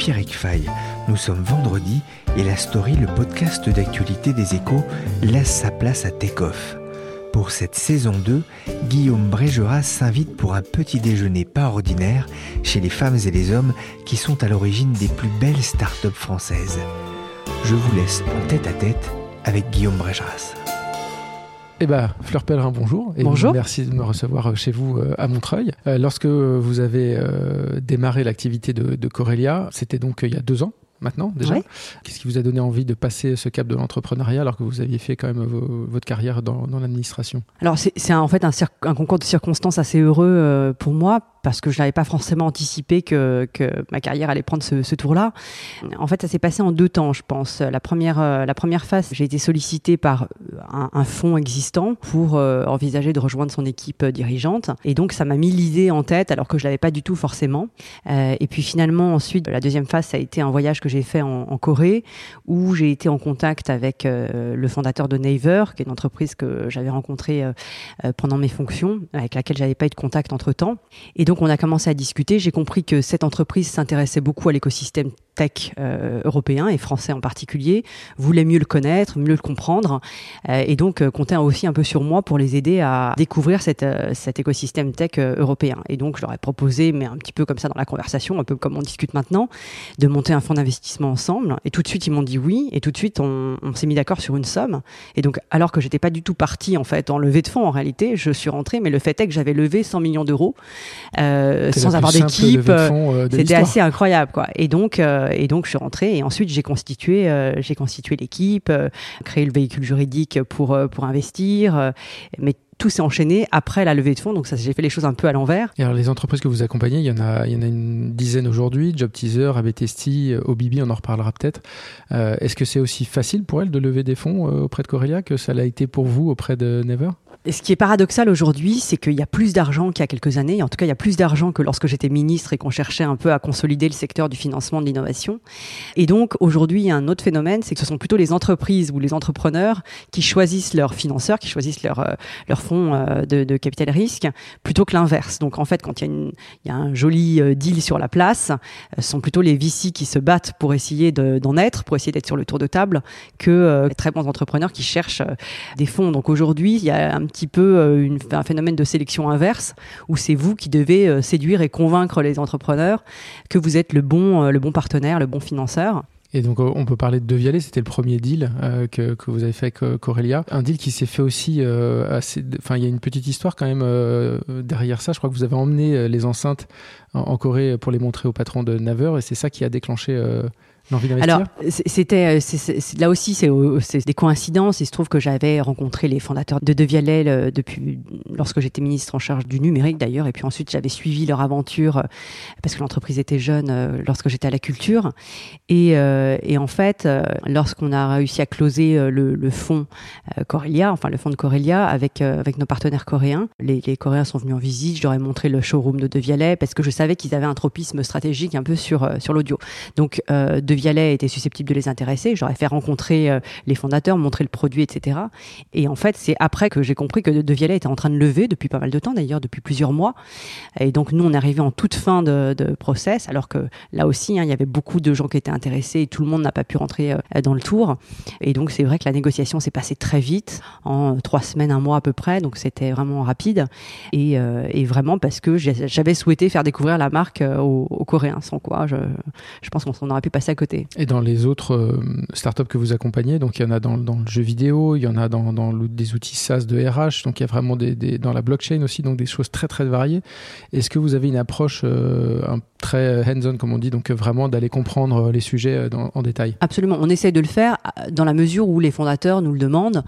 Pierrick Fay. Nous sommes vendredi et la story, le podcast d'actualité des échos, laisse sa place à Takeoff. Pour cette saison 2, Guillaume Brégeras s'invite pour un petit déjeuner pas ordinaire chez les femmes et les hommes qui sont à l'origine des plus belles startups françaises. Je vous laisse en tête à tête avec Guillaume Brégeras. Eh ben, Fleur Pellerin, bonjour. Et Bonjour. Merci de me recevoir chez vous euh, à Montreuil. Euh, lorsque vous avez euh, démarré l'activité de, de Corelia, c'était donc euh, il y a deux ans maintenant déjà. Qu'est-ce qui vous a donné envie de passer ce cap de l'entrepreneuriat alors que vous aviez fait quand même vo- votre carrière dans, dans l'administration? Alors c'est en fait un, concours de circonstances assez heureux euh, pour moi parce que je n'avais pas forcément anticipé que, que ma carrière allait prendre ce, ce tour-là. En fait, ça s'est passé en deux temps, je pense. La première, euh, la première phase, j'ai été sollicitée par un, un fonds existant pour euh, envisager de rejoindre son équipe euh, dirigeante. Et donc, ça m'a mis l'idée en tête alors que je l'avais pas du tout forcément. Euh, et puis finalement, ensuite, la deuxième phase, ça a été un voyage que j'ai fait en, Corée où j'ai été en contact avec euh, le fondateur de Naver, qui est une entreprise que j'avais rencontrée euh, euh, pendant mes fonctions, avec laquelle j'avais pas eu de contact entre temps. Et donc on a commencé à discuter. J'ai compris que cette entreprise s'intéressait beaucoup à l'écosystème tech européen et français en particulier, voulait mieux le connaître, mieux le comprendre, et donc comptait aussi un peu sur moi pour les aider à découvrir cette, cet écosystème tech européen. Et donc je leur ai proposé, mais un petit peu comme ça dans la conversation, un peu comme on discute maintenant, de monter un fonds d'investissement ensemble. Et tout de suite, ils m'ont dit oui. Et tout de suite, on, on s'est mis d'accord sur une somme. Et donc, alors que j'étais pas du tout partie en fait en levée de fonds, en réalité, je suis rentrée. Mais le fait est que j'avais levé 100 millions d'euros euh, sans avoir d'équipe. de euh, de C'était assez incroyable, quoi. Et donc, euh, et donc, je suis rentrée. Et ensuite, j'ai constitué, euh, j'ai constitué l'équipe, euh, créé le véhicule juridique pour euh, pour investir. euh, mais tout s'est enchaîné après la levée de fonds. Donc, ça, j'ai fait les choses un peu à l'envers. Alors les entreprises que vous accompagnez, il y en a, il y en a une dizaine aujourd'hui, Job Teaser, ABTST, euh, Obibi, on en reparlera peut-être. Euh, Est-ce que c'est aussi facile pour elles de lever des fonds euh, auprès de Corelia que ça l'a été pour vous auprès de Never? Et ce qui est paradoxal aujourd'hui, c'est qu'il y a plus d'argent qu'il y a quelques années. En tout cas, il y a plus d'argent que lorsque j'étais ministre et qu'on cherchait un peu à consolider le secteur du financement de l'innovation. Et donc, aujourd'hui, il y a un autre phénomène, c'est que ce sont plutôt les entreprises ou les entrepreneurs qui choisissent leurs financeurs, qui choisissent leur, euh, fonds euh, de, capital risque, plutôt que l'inverse. Donc, en fait, quand il y a, un joli euh, deal sur la place, ce sont plutôt les VC qui se battent pour essayer de- d'en être, pour essayer d'être sur le tour de table, que les très bons entrepreneurs qui cherchent des fonds. Donc aujourd'hui, il y a un petit peu euh, un phénomène de sélection inverse où c'est vous qui devez euh, séduire et convaincre les entrepreneurs que vous êtes le bon, euh, le bon partenaire, le bon financeur. Et donc, on peut parler de Devialet, c'était le premier deal que, que vous avez fait avec Corelia. Un deal qui s'est fait aussi assez. Enfin, il y a une petite histoire quand même derrière ça. Je crois que vous avez emmené les enceintes en, en Corée pour les montrer au patron de Naver et c'est ça qui a déclenché. Alors, c'était, euh, là aussi, c'est euh, c'est des coïncidences. Il se trouve que j'avais rencontré les fondateurs de Devialet euh, depuis lorsque j'étais ministre en charge du numérique d'ailleurs, et puis ensuite j'avais suivi leur aventure parce que l'entreprise était jeune lorsque j'étais à la culture. Et, en fait, lorsqu'on a réussi à closer le, fonds Corelia, enfin le fonds de Corelia avec avec nos partenaires coréens, les, Coréens sont venus en visite. Je leur ai montré le showroom de Devialet parce que je savais qu'ils avaient un tropisme stratégique un peu sur sur l'audio. Donc, Vialet était susceptible de les intéresser. J'aurais fait rencontrer euh, les fondateurs, montrer le produit, etc. Et en fait, c'est après que j'ai compris que De, Vialet était en train de lever depuis pas mal de temps, d'ailleurs, depuis plusieurs mois. Et donc, nous, on arrivé en toute fin de, process, alors que là aussi, hein, il y avait beaucoup de gens qui étaient intéressés et tout le monde n'a pas pu rentrer euh, dans le tour. Et donc, c'est vrai que la négociation s'est passée très vite, en trois semaines, un mois à peu près. Donc, c'était vraiment rapide. Et, euh, vraiment parce que j'avais souhaité faire découvrir ouvrir la marque aux, Coréens, sans quoi je, je pense qu'on aurait pu passer à côté. Et dans les autres startups que vous accompagnez, donc il y en a dans, le jeu vidéo, il y en a dans, des outils SaaS de RH, donc il y a vraiment des, dans la blockchain aussi, donc des choses très très variées. Est-ce que vous avez une approche un très hands-on, comme on dit, donc vraiment d'aller comprendre les sujets en détail Absolument, on essaye de le faire dans la mesure où les fondateurs nous le demandent.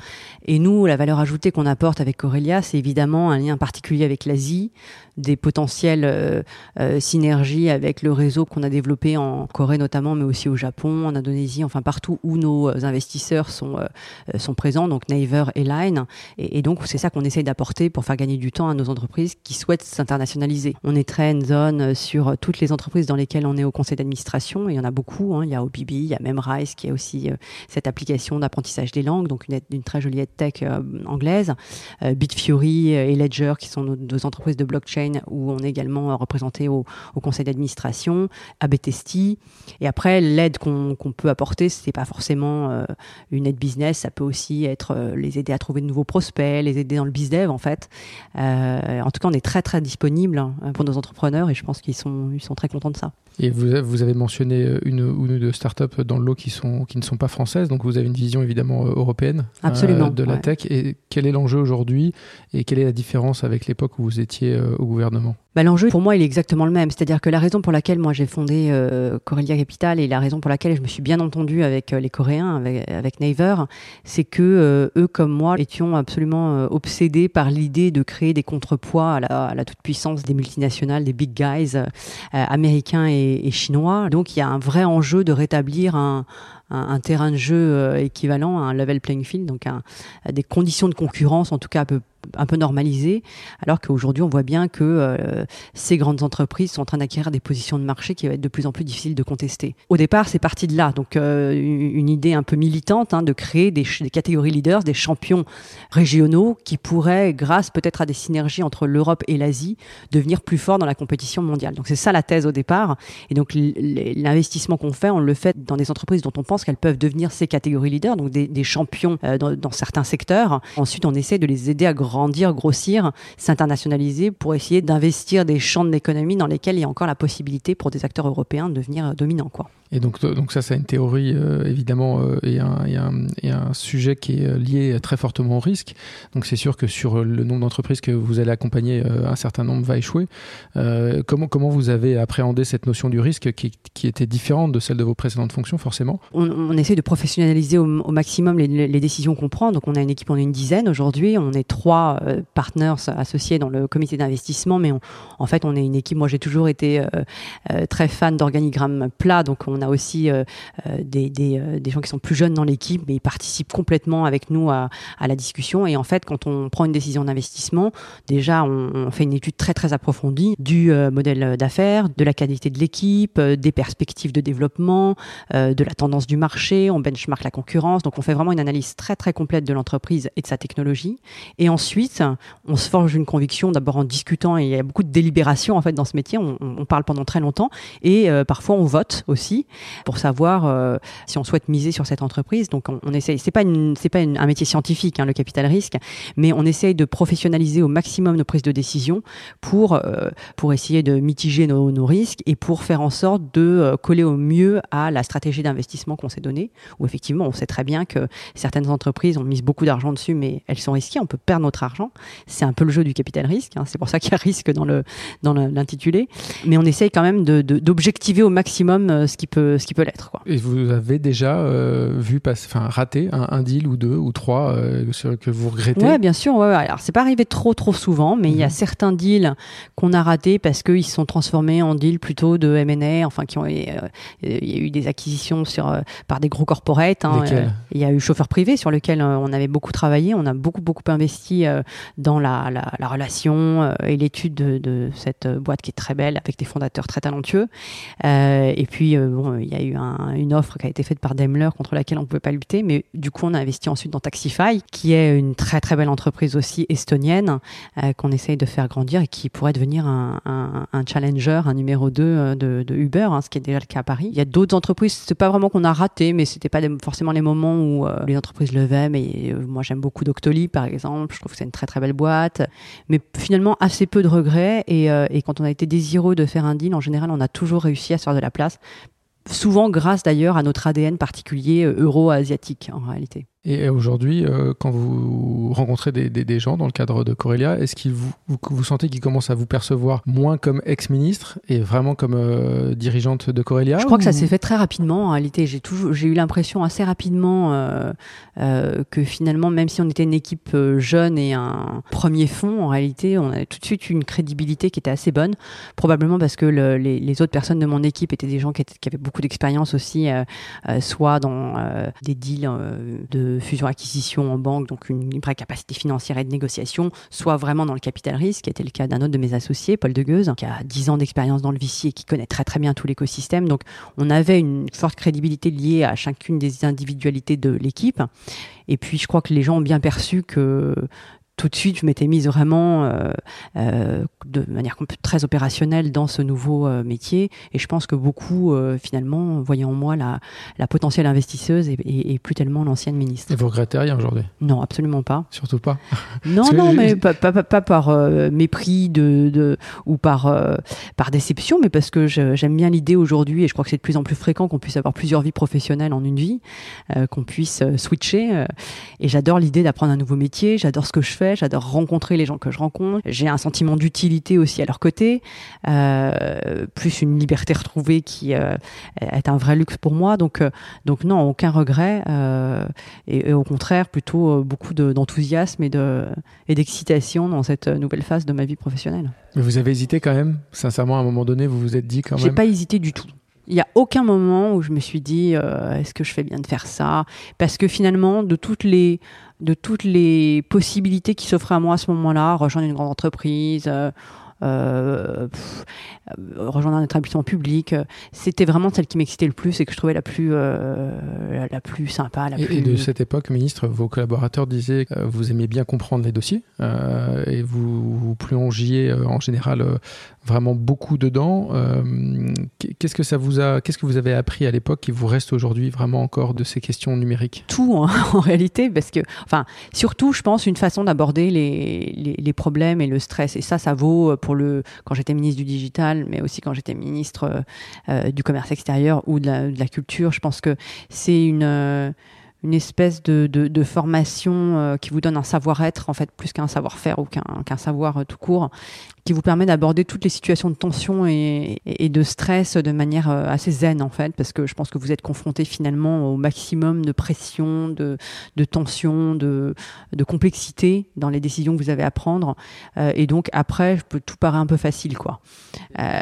Et nous, la valeur ajoutée qu'on apporte avec Corelia, c'est évidemment un lien particulier avec l'Asie, des potentielles euh, euh, synergies avec le réseau qu'on a développé en Corée notamment, mais aussi au Japon, en Indonésie, enfin partout où nos investisseurs sont, euh, sont présents, donc Naver et Line. Et, et donc, c'est ça qu'on essaye d'apporter pour faire gagner du temps à nos entreprises qui souhaitent s'internationaliser. On est très hands-on sur toutes les entreprises dans lesquelles on est au conseil d'administration. Il y en a beaucoup. Hein. Il y a OBB, il y a Memrise qui est aussi cette application d'apprentissage des langues, donc une, très jolie tech anglaise. Bitfury et Ledger qui sont nos deux entreprises de blockchain où on est également représenté au, conseil d'administration, à Betesti. Et après, l'aide qu'on peut apporter, ce n'est pas forcément euh, une aide business, ça peut aussi être euh, les aider à trouver de nouveaux prospects, les aider dans le bizdev en fait. Euh, en tout cas, on est très très disponible hein, pour nos entrepreneurs et je pense qu'ils sont, ils sont très contents de ça. Et vous, vous avez mentionné une ou deux startups dans le lot qui, sont, qui ne sont pas françaises, donc vous avez une vision évidemment européenne de la tech. Et quel est l'enjeu aujourd'hui? Et quelle est la différence avec l'époque où vous étiez au gouvernement? Bah, L'enjeu, pour moi, il est exactement le même. C'est-à-dire que la raison pour laquelle moi j'ai fondé euh, Corelia Capital et la raison pour laquelle je me suis bien entendu avec euh, les Coréens, avec, avec Naver, c'est que euh, eux, comme moi, étions absolument euh, obsédés par l'idée de créer des contrepoids à la, la toute-puissance des multinationales, des big guys américains et, chinois. Donc il y a un vrai enjeu de rétablir un, un, terrain de jeu équivalent à un level playing field, donc un, des conditions de concurrence en tout cas un peu un peu normalisé, alors qu'aujourd'hui on voit bien que euh, ces grandes entreprises sont en train d'acquérir des positions de marché qui vont être de plus en plus difficiles de contester. Au départ, c'est parti de là, donc euh, une idée un peu militante hein, de créer des, catégories leaders, des champions régionaux qui pourraient, grâce peut-être à des synergies entre l'Europe et l'Asie, devenir plus forts dans la compétition mondiale. Donc c'est ça la thèse au départ, et donc l'investissement qu'on fait, on le fait dans des entreprises dont on pense qu'elles peuvent devenir ces catégories leaders, donc des, champions euh, dans, certains secteurs. Ensuite, on essaie de les aider à grandir, grossir, s'internationaliser pour essayer d'investir des champs de l'économie dans lesquels il y a encore la possibilité pour des acteurs européens de devenir dominants. Quoi. Et donc, donc ça, c'est une théorie, euh, évidemment, euh, et, un, un, et, un, sujet qui est lié très fortement au risque. Donc c'est sûr que sur le nombre d'entreprises que vous allez accompagner, euh, un certain nombre va échouer. Euh, comment, comment vous avez appréhendé cette notion du risque qui, était différente de celle de vos précédentes fonctions, forcément? On, essaie de professionnaliser au, maximum les, décisions qu'on prend. Donc on a une équipe, on est une dizaine aujourd'hui. On est trois euh, partners associés dans le comité d'investissement, mais en fait, on est une équipe. Moi, j'ai toujours été très fan d'organigramme plat, donc on a aussi euh, euh, euh, des, gens qui sont plus jeunes dans l'équipe, mais ils participent complètement avec nous à, la discussion. Et en fait, quand on prend une décision d'investissement, déjà, on, on, fait une étude très très approfondie du modèle d'affaires, de la qualité de l'équipe, des perspectives de développement, de la tendance du marché. On benchmark la concurrence. Donc, on fait vraiment une analyse très très complète de l'entreprise et de sa technologie. Et ensuite, on se forge une conviction d'abord en discutant. Et il y a beaucoup de délibération en fait dans ce métier. On, on parle pendant très longtemps et parfois on vote aussi pour savoir euh, si on souhaite miser sur cette entreprise. Donc on, on essaye, c'est pas c'est pas un métier scientifique, hein, le capital risque, mais on essaye de professionnaliser au maximum nos prises de décision pour euh, pour essayer de mitiger nos, risques et pour faire en sorte de euh, coller au mieux à la stratégie d'investissement qu'on s'est donnée. Où effectivement, on sait très bien que certaines entreprises ont mis beaucoup d'argent dessus, mais elles sont risquées. On peut perdre notre argent. C'est un peu le jeu du capital risque. Hein, c'est pour ça qu'il y a risque dans le dans l'intitulé. Mais on essaye quand même d'objectiver au maximum ce qui peut ce qui peut l'être. Quoi. Et vous avez déjà euh, vu passer, enfin raté un, un, deal ou deux ou trois euh, que vous regrettez Ouais, bien sûr. Ouais, ouais. Alors c'est pas arrivé trop trop souvent, mais il y a mhm. certains deals qu'on a ratés parce qu'ils se sont transformés en deals plutôt de M&A, enfin qui ont, il y a eu des acquisitions sur euh, par des gros corporates. Hein, il y a eu chauffeur privé sur lequel on avait beaucoup travaillé, on a beaucoup beaucoup investi dans la, la, la relation et l'étude de, de, cette boîte qui est très belle avec des fondateurs très talentueux. et puis bon, il y a eu une offre qui a été faite par Daimler contre laquelle on ne pouvait pas lutter, mais du coup, on a investi ensuite dans Taxify, qui est une très très belle entreprise aussi estonienne euh, qu'on essaye de faire grandir et qui pourrait devenir un, challenger, un numéro 2 euh, de, Uber, hein, ce qui est déjà le cas à Paris. Il y a d'autres entreprises, c'est pas vraiment qu'on a raté, mais c'était pas forcément les moments où les entreprises levaient. Mais moi, j'aime beaucoup Doctolib, par exemple. Je trouve que c'est une très très belle boîte, mais finalement assez peu de regrets. Et, et quand on a été désireux de faire un deal, en général, on a toujours réussi à se faire de la place souvent grâce d'ailleurs à notre ADN particulier euh, euro-asiatique en réalité. Et aujourd'hui, euh, quand vous rencontrez des, des, gens dans le cadre de Corelia, est-ce que vous, vous, sentez qu'ils commencent à vous percevoir moins comme ex-ministre et vraiment comme euh, dirigeante de Corelia Je crois que ça s'est fait très rapidement. En réalité, j'ai toujours, j'ai eu l'impression assez rapidement euh, que finalement, même si on était une équipe jeune et un premier fond, en réalité, on avait tout de suite une crédibilité qui était assez bonne. Probablement parce que le, les, les, autres personnes de mon équipe étaient des gens qui, étaient, qui avaient beaucoup d'expérience aussi, soit dans des deals de fusion-acquisition en banque, donc une, vraie capacité financière et de négociation, soit vraiment dans le capital risque, qui était le cas d'un autre de mes associés, Paul Degueuse, qui a 10 ans d'expérience dans le VC et qui connaît très très bien tout l'écosystème. Donc on avait une forte crédibilité liée à chacune des individualités de l'équipe. Et puis je crois que les gens ont bien perçu que tout de suite, je m'étais mise vraiment euh, euh, de manière très opérationnelle dans ce nouveau euh, métier. Et je pense que beaucoup, finalement, voyaient en moi la, la potentielle investisseuse et, plus tellement l'ancienne ministre. Et vous regrettez rien aujourd'hui? Non, absolument pas. Surtout pas Non, non, mais pas, pas, pas, par mépris de, de, ou par, par déception, mais parce que j'aime bien l'idée aujourd'hui, et je crois que c'est de plus en plus fréquent qu'on puisse avoir plusieurs vies professionnelles en une vie, qu'on puisse switcher. et j'adore l'idée d'apprendre un nouveau métier, j'adore ce que je fais j'adore rencontrer les gens que je rencontre. J'ai un sentiment d'utilité aussi à leur côté, euh, plus une liberté retrouvée qui euh, est un vrai luxe pour moi. Donc, euh, donc non, aucun regret et, au contraire plutôt beaucoup d'enthousiasme et de et d'excitation dans cette nouvelle phase de ma vie professionnelle. Mais vous avez hésité quand même, sincèrement, à un moment donné, vous vous êtes dit quand même. J'ai pas hésité du tout. Il n'y a aucun moment où je me suis dit est-ce que je fais bien de faire ça? Parce que finalement, de toutes les de toutes les possibilités qui s'offraient à moi à ce moment-là, rejoindre une grande entreprise, euh, euh, rejoindre un établissement public. Euh, c'était vraiment celle qui m'excitait le plus et que je trouvais la plus, la, plus sympa. La et, plus... et, de cette époque, ministre, vos collaborateurs disaient que vous aimiez bien comprendre les dossiers et vous, vous plongiez en général vraiment beaucoup dedans. qu'est-ce que ça vous a, qu'est-ce que vous avez appris à l'époque qui vous reste aujourd'hui vraiment encore de ces questions numériques? Tout hein, en réalité, parce que, enfin, surtout, je pense une façon d'aborder les, les, les problèmes et le stress. Et ça, ça vaut pour quand j'étais ministre du digital, mais aussi quand j'étais ministre euh, euh, du commerce extérieur ou de la, culture. Je pense que c'est une euh, une espèce de formation qui vous donne un savoir-être en fait plus qu'un savoir-faire ou qu'un savoir tout court qui vous permet d'aborder toutes les situations de tension et, et, de stress de manière euh, assez zen en fait, parce que je pense que vous êtes confronté finalement au maximum de pression, de, de tension, de, de complexité dans les décisions que vous avez à prendre. Euh, et donc après, tout paraît un peu facile quoi. Euh...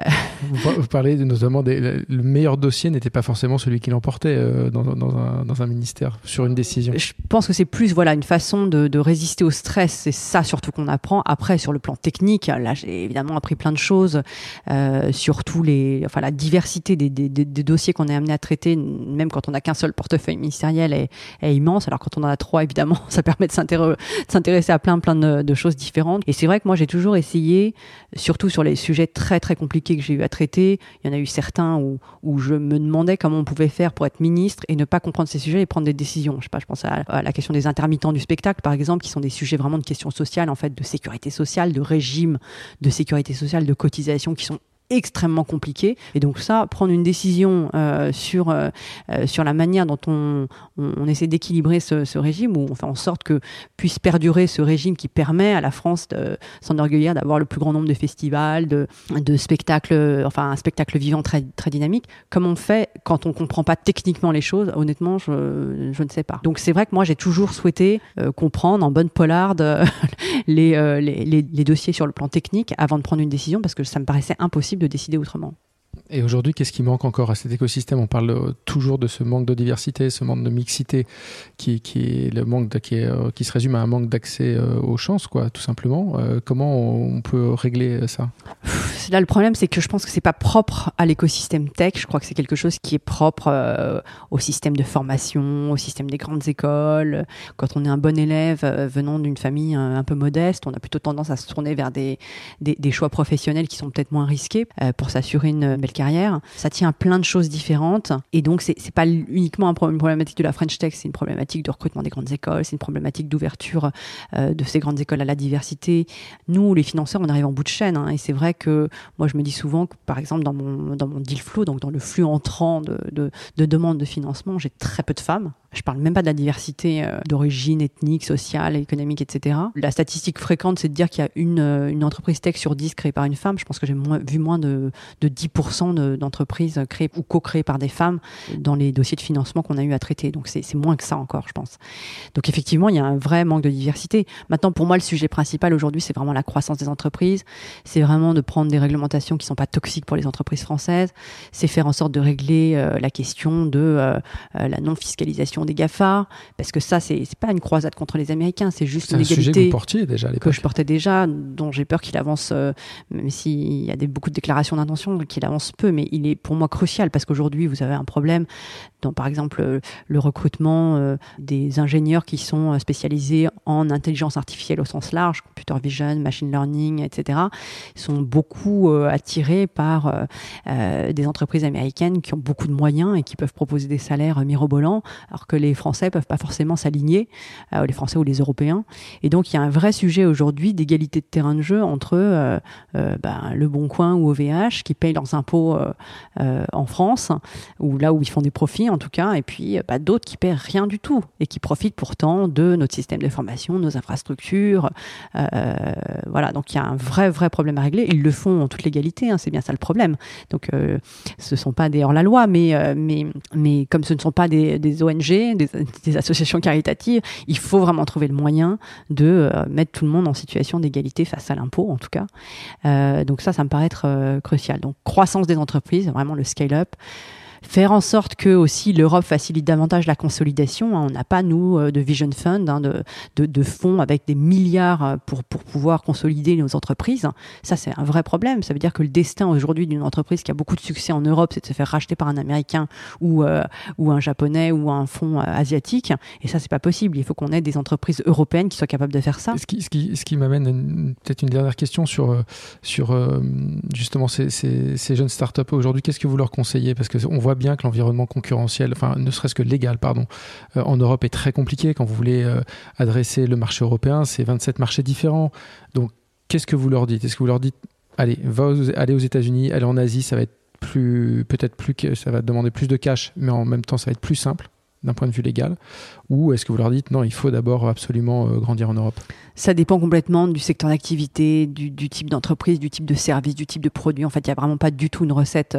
Vous, parlez notamment des, le meilleur dossier n'était pas forcément celui qui l'emportait euh, dans, dans, un, dans un ministère sur une décision. Je pense que c'est plus voilà une façon de, de résister au stress. C'est ça surtout qu'on apprend. Après sur le plan technique, là évidemment appris plein de choses euh, sur tous les, enfin la diversité des, des, des dossiers qu'on est amené à traiter, même quand on n'a qu'un seul portefeuille ministériel, est, est, immense. Alors quand on en a trois, évidemment, ça permet de s'intéresser à plein plein de, de choses différentes. Et c'est vrai que moi j'ai toujours essayé, surtout sur les sujets très très compliqués que j'ai eu à traiter, il y en a eu certains où, où je me demandais comment on pouvait faire pour être ministre et ne pas comprendre ces sujets et prendre des décisions. Je sais pas, je pense à, à la question des intermittents du spectacle, par exemple, qui sont des sujets vraiment de questions sociales, en fait, de sécurité sociale, de régime, de sécurité sociale, de cotisation qui sont extrêmement compliqué. Et donc ça, prendre une décision euh, sur, euh, euh, sur la manière dont on, on, essaie d'équilibrer ce, ce, régime, où on fait en sorte que puisse perdurer ce régime qui permet à la France de s'enorgueillir d'avoir le plus grand nombre de festivals, de, de spectacles, enfin un spectacle vivant très, très dynamique. Comme on fait quand on comprend pas techniquement les choses, honnêtement, je, je ne sais pas. Donc c'est vrai que moi j'ai toujours souhaité comprendre en bonne polarde les, les, les, les dossiers sur le plan technique avant de prendre une décision parce que ça me paraissait impossible de décider autrement. Et aujourd'hui, qu'est-ce qui manque encore à cet écosystème? On parle euh, toujours de ce manque de diversité, ce manque de mixité, qui, qui est le manque de, qui, euh, qui, se résume à un manque d'accès euh, aux chances, quoi, tout simplement. comment on peut régler ça? Là, le problème, c'est que je pense que c'est pas propre à l'écosystème tech. Je crois que c'est quelque chose qui est propre euh, au système de formation, au système des grandes écoles. Quand on est un bon élève euh, venant d'une famille un, un, peu modeste, on a plutôt tendance à se tourner vers des, des, choix professionnels qui sont peut-être moins risqués euh, pour s'assurer une belle carrière. Ça tient à plein de choses différentes. Et donc, c'est, pas uniquement un problème, une problématique de la French Tech, c'est une problématique de recrutement des grandes écoles, c'est une problématique d'ouverture euh, de ces grandes écoles à la diversité. Nous, les financeurs, on arrive en bout de chaîne. Hein, et c'est vrai que moi, je me dis souvent que, par exemple, dans mon, dans deal flow, donc dans le flux entrant de demandes de financement, j'ai très peu de femmes. Je parle même pas de la diversité euh, d'origine ethnique, sociale, économique, etc. La statistique fréquente, c'est de dire qu'il y a une, euh, une entreprise tech sur 10 créée par une femme. Je pense que j'ai vu moins de, de 10% d'entreprises créées ou co-créées par des femmes dans les dossiers de financement qu'on a eu à traiter. Donc c'est moins que ça encore, je pense. Donc effectivement, il y a un vrai manque de diversité. Maintenant, pour moi, le sujet principal aujourd'hui, c'est vraiment la croissance des entreprises. C'est vraiment de prendre des réglementations qui sont pas toxiques pour les entreprises françaises. C'est faire en sorte de régler euh, la question de la non-fiscalisation des GAFA, parce que ça, c'est pas une croisade contre les Américains, c'est juste une égalité que, vous portiez déjà à que je portais déjà, dont j'ai peur qu'il avance, euh, même s'il y a des, beaucoup de déclarations d'intention, qu'il avance peu, mais il est pour moi crucial, parce qu'aujourd'hui, vous avez un problème dans, par exemple, le recrutement euh, des ingénieurs qui sont spécialisés en intelligence artificielle au sens large, computer vision, machine learning, etc., sont beaucoup euh, attirés par des entreprises américaines qui ont beaucoup de moyens et qui peuvent proposer des salaires mirobolants, alors que les Français peuvent pas forcément s'aligner, euh, les Français ou les Européens. Et donc il y a un vrai sujet aujourd'hui d'égalité de terrain de jeu entre euh, euh, ben, le Bon Coin ou OVH qui payent leurs impôts en France, ou là où ils font des profits en tout cas, et puis bah, d'autres qui paient rien du tout et qui profitent pourtant de notre système de formation, nos infrastructures. voilà, donc il y a un vrai vrai problème à régler. Ils le font en toute légalité, hein, c'est bien ça le problème. Donc ce sont pas des hors la loi, mais mais mais comme ce ne sont pas des ONG, des, associations caritatives, il faut vraiment trouver le moyen de euh, mettre tout le monde en situation d'égalité face à l'impôt, en tout cas. Euh, donc ça, ça me paraît être euh, crucial. Donc croissance des entreprises, vraiment le scale-up faire en sorte que aussi l'Europe facilite davantage la consolidation. Hein. On n'a pas nous euh, de vision fund, hein, de, fonds avec des milliards euh, pour pouvoir consolider nos entreprises. Ça c'est un vrai problème. Ça veut dire que le destin aujourd'hui d'une entreprise qui a beaucoup de succès en Europe, c'est de se faire racheter par un Américain ou euh, un Japonais ou un fonds asiatique. Et ça c'est pas possible. Il faut qu'on ait des entreprises européennes qui soient capables de faire ça. Ce qui ce qui, m'amène peut-être une dernière question sur justement ces, ces, jeunes startups aujourd'hui. Qu'est-ce que vous leur conseillez? Parce que on voit bien que l'environnement concurrentiel, enfin ne serait-ce que légal, pardon, euh, en Europe est très compliqué. Quand vous voulez euh, adresser le marché européen, c'est 27 marchés différents. Donc qu'est-ce que vous leur dites? Est-ce que vous leur dites, allez, va allez aux États-Unis, allez en Asie, ça va être plus, peut-être plus, ça va demander plus de cash, mais en même temps, ça va être plus simple d'un point de vue légal Ou est-ce que vous leur dites non, il faut d'abord absolument euh, grandir en Europe? Ça dépend complètement du secteur d'activité, du, type d'entreprise, du type de service, du type de produit. En fait, il n'y a vraiment pas du tout une recette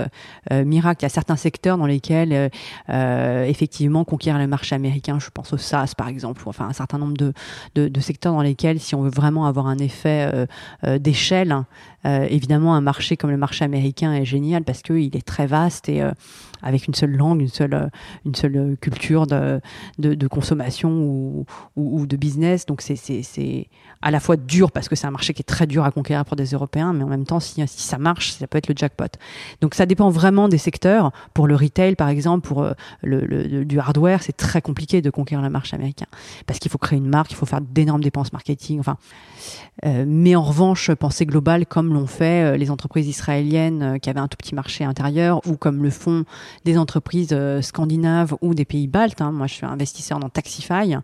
euh, miracle. Il y a certains secteurs dans lesquels, euh, euh, effectivement, conquérir le marché américain, je pense au SaaS par exemple, ou enfin un certain nombre de, de, de, secteurs dans lesquels, si on veut vraiment avoir un effet d'échelle, évidemment, un marché comme le marché américain est génial parce qu'il est très vaste et avec une seule langue, une seule, une seule culture de, de, consommation ou, de business. Donc c'est à la fois dur parce que c'est un marché qui est très dur à conquérir pour des Européens, mais en même temps, si, ça marche, ça peut être le jackpot. Donc ça dépend vraiment des secteurs. Pour le retail, par exemple, pour euh, le, du hardware, c'est très compliqué de conquérir le marché américain parce qu'il faut créer une marque, il faut faire d'énormes dépenses marketing. Enfin, euh, mais en revanche, penser global comme l'ont fait euh, les entreprises israéliennes qui avaient un tout petit marché intérieur ou comme le font des entreprises scandinaves ou des pays baltes. Hein. Moi, je suis investisseur dans Taxify.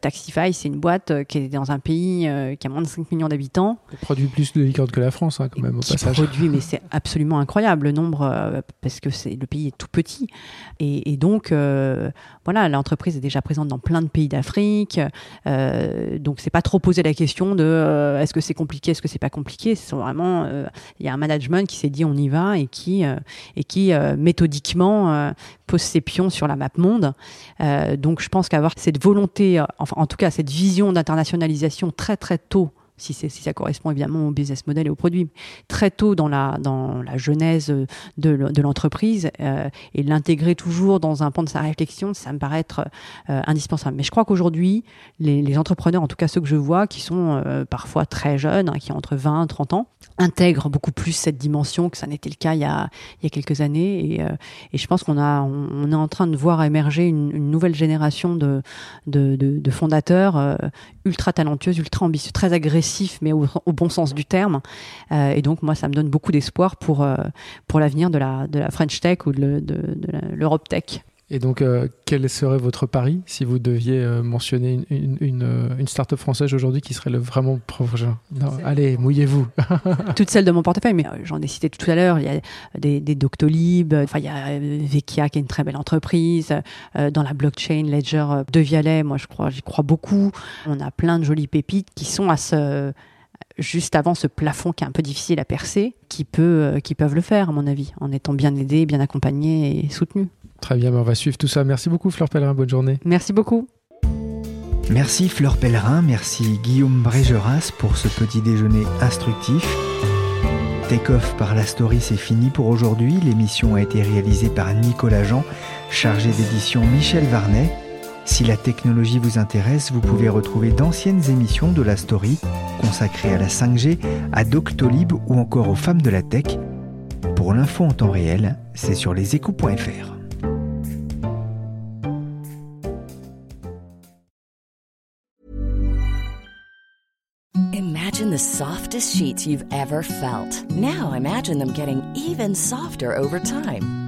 Taxify, c'est une boîte qui est dans un pays euh, qui a moins de 5 millions d'habitants. Il produit plus de licorne que la France, hein, quand même, au qui produit, mais c'est absolument incroyable le nombre, euh, parce que c'est le pays est tout petit. Et, et donc, euh, voilà, l'entreprise est déjà présente dans plein de pays d'Afrique. donc, c'est pas trop poser la question de est-ce que c'est compliqué, est-ce que c'est pas compliqué? C'est vraiment, il y a un management qui s'est dit on y va et qui, et qui méthodiquement pose ses pions sur la map monde. donc, je pense qu'avoir cette volonté, enfin, en tout cas, cette vision d'internationalisation très très tôt si, ça correspond évidemment au business model et au produit. Très tôt dans la, dans la genèse de, l'entreprise euh, et l'intégrer toujours dans un pan de sa réflexion, ça me paraît être euh, indispensable. Mais je crois qu'aujourd'hui, les, entrepreneurs, en tout cas ceux que je vois, qui sont euh, parfois très jeunes, hein, qui ont entre 20 et 30 ans, intègrent beaucoup plus cette dimension que ça n'était le cas il y a, il y a quelques années. Et, je pense qu'on a, on, est en train de voir émerger une, nouvelle génération de, de, de fondateurs ultra talentueux, ultra ambitieux, très agressifs, mais au, bon sens du terme. et donc, moi, ça me donne beaucoup d'espoir pour, pour l'avenir de la, de la French Tech ou de, de l'Europe Tech. Et donc, euh, quel serait votre pari si vous deviez euh, mentionner une, une, une, euh, une start-up française aujourd'hui qui serait le vraiment prochain? Allez, mouillez-vous. Toutes celles de mon portefeuille, mais j'en ai cité tout à l'heure. Il y a des, des Doctolib, enfin, il y a Vekia qui est une très belle entreprise. dans la blockchain, Ledger de Vialet, moi je crois, j'y crois beaucoup. On a plein de jolies pépites qui sont à ce juste avant ce plafond qui est un peu difficile à percer, qui, peut, qui peuvent le faire, à mon avis, en étant bien aidés, bien accompagnés et soutenus. Très bien, on va suivre tout ça. Merci beaucoup Fleur Pellerin, bonne journée. Merci beaucoup. Merci Fleur Pellerin, merci Guillaume Brégeras pour ce petit déjeuner instructif. Take Off par la story, c'est fini pour aujourd'hui. L'émission a été réalisée par Nicolas Jean, chargé d'édition Michel Varnet. Si la technologie vous intéresse, vous pouvez retrouver d'anciennes émissions de la story consacrées à la 5G, à Doctolib ou encore aux femmes de la tech. Pour l'info en temps réel, c'est sur leséchos.fr. Imagine the softest sheets you've ever felt. Now imagine them getting even softer over time.